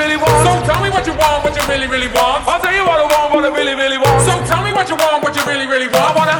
really want. So tell me what you want, what you really, really want. I'll tell you what I want, what I really, really want. So tell me what you want, what you really, really want. I wanna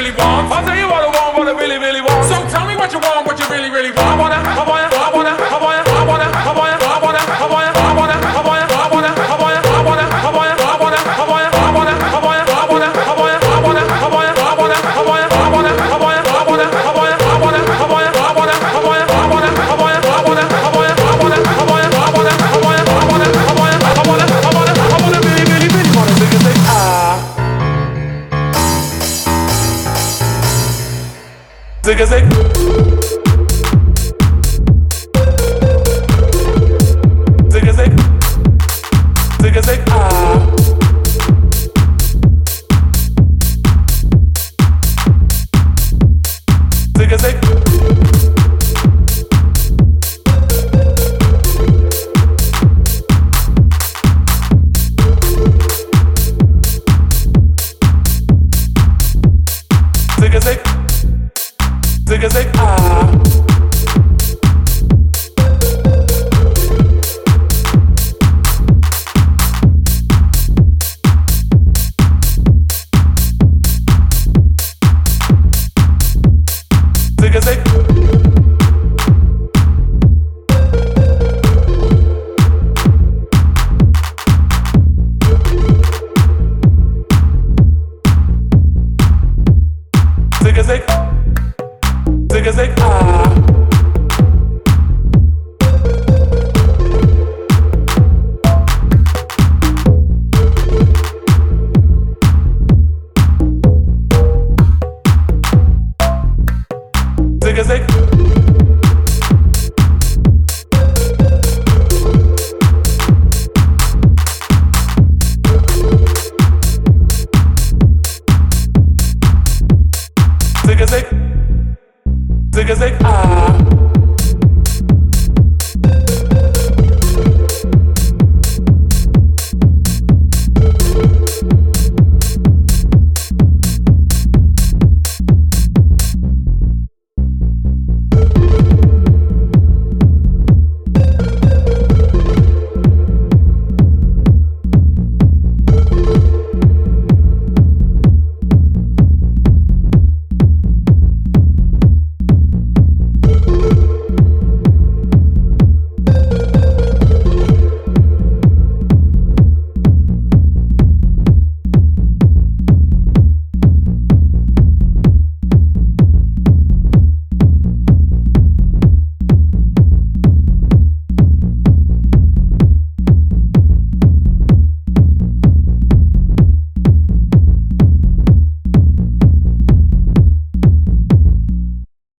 really want. I'll tell you what I want, what I really, really want. So tell me what you want, what you really, really want. Zigga zig. zigga Zig-a-zig, zigga zig, ah.